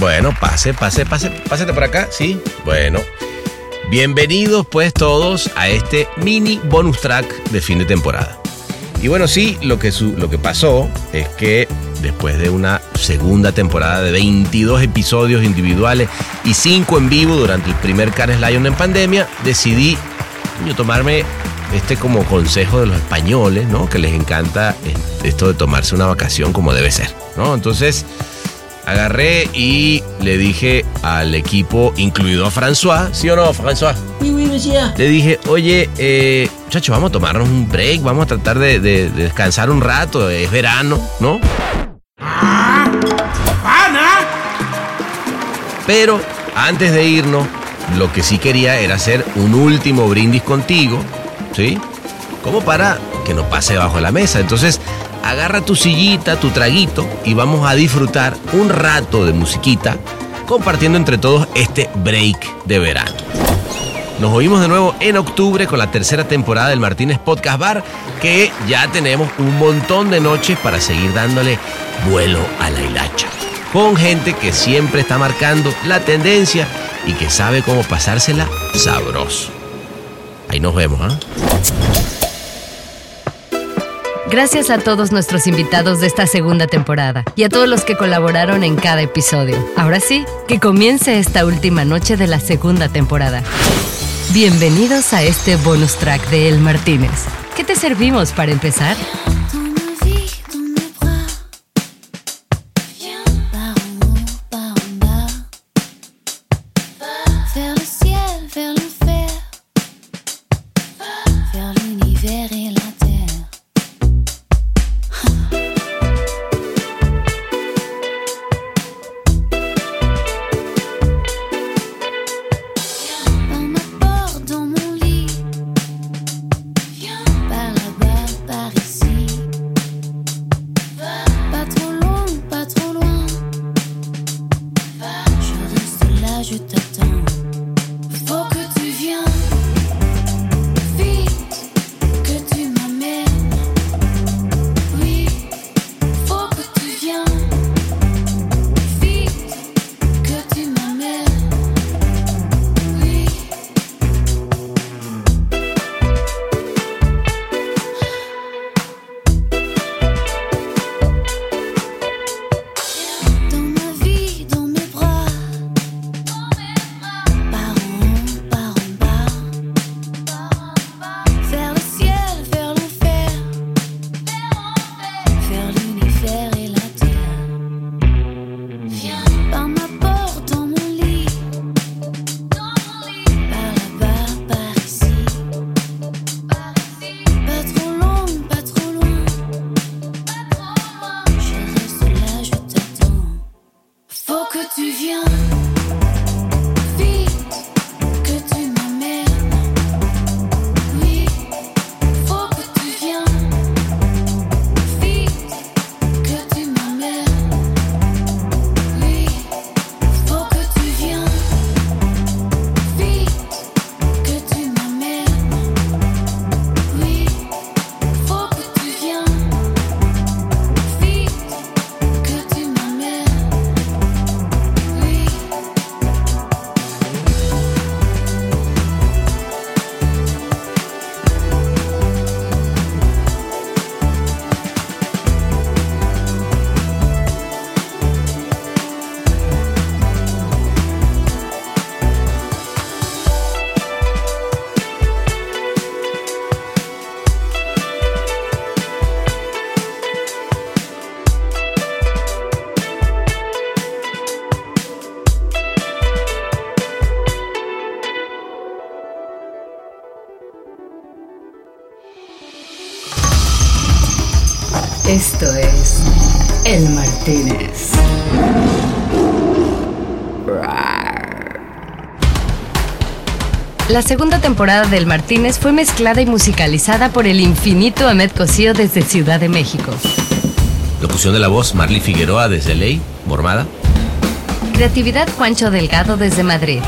Bueno, pase, pase, pase, pásate por acá, sí. Bueno. Bienvenidos pues todos a este mini bonus track de fin de temporada. Y bueno, sí, lo que, lo que pasó es que después de una segunda temporada de 22 episodios individuales y 5 en vivo durante el primer Canes Lion en pandemia, decidí yo, tomarme este como consejo de los españoles, ¿no? Que les encanta esto de tomarse una vacación como debe ser, ¿no? Entonces agarré y le dije al equipo, incluido a François, ¿sí o no, François? Sí, oui, monsieur. Le dije, oye, eh, muchachos, vamos a tomarnos un break, vamos a tratar de, de descansar un rato, es verano, ¿no? Pero antes de irnos, lo que sí quería era hacer un último brindis contigo, ¿sí? Como para que no pase debajo de la mesa. Entonces, agarra tu sillita, tu traguito y vamos a disfrutar un rato de musiquita compartiendo entre todos este break de verano. Nos oímos de nuevo en octubre con la tercera temporada del Martínez Podcast Bar, que ya tenemos un montón de noches para seguir dándole vuelo a la hilacha con gente que siempre está marcando la tendencia y que sabe cómo pasársela sabroso. Ahí nos vemos, ¿ah? Gracias a todos nuestros invitados de esta segunda temporada y a todos los que colaboraron en cada episodio. Ahora sí, que comience esta última noche de la segunda temporada. Bienvenidos a este bonus track de El Martínez. ¿Qué te servimos para empezar? tu viens. Esto es El Martínez. La segunda temporada del Martínez fue mezclada y musicalizada por el infinito Ahmed Cosío desde Ciudad de México. Locución de la voz Marley Figueroa desde Ley, Mormada. Creatividad Juancho Delgado desde Madrid.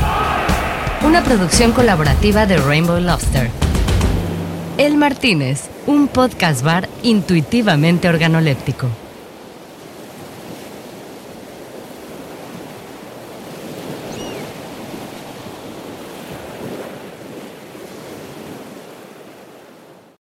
Una producción colaborativa de Rainbow Lobster. El Martínez, un podcast bar intuitivamente organoléptico.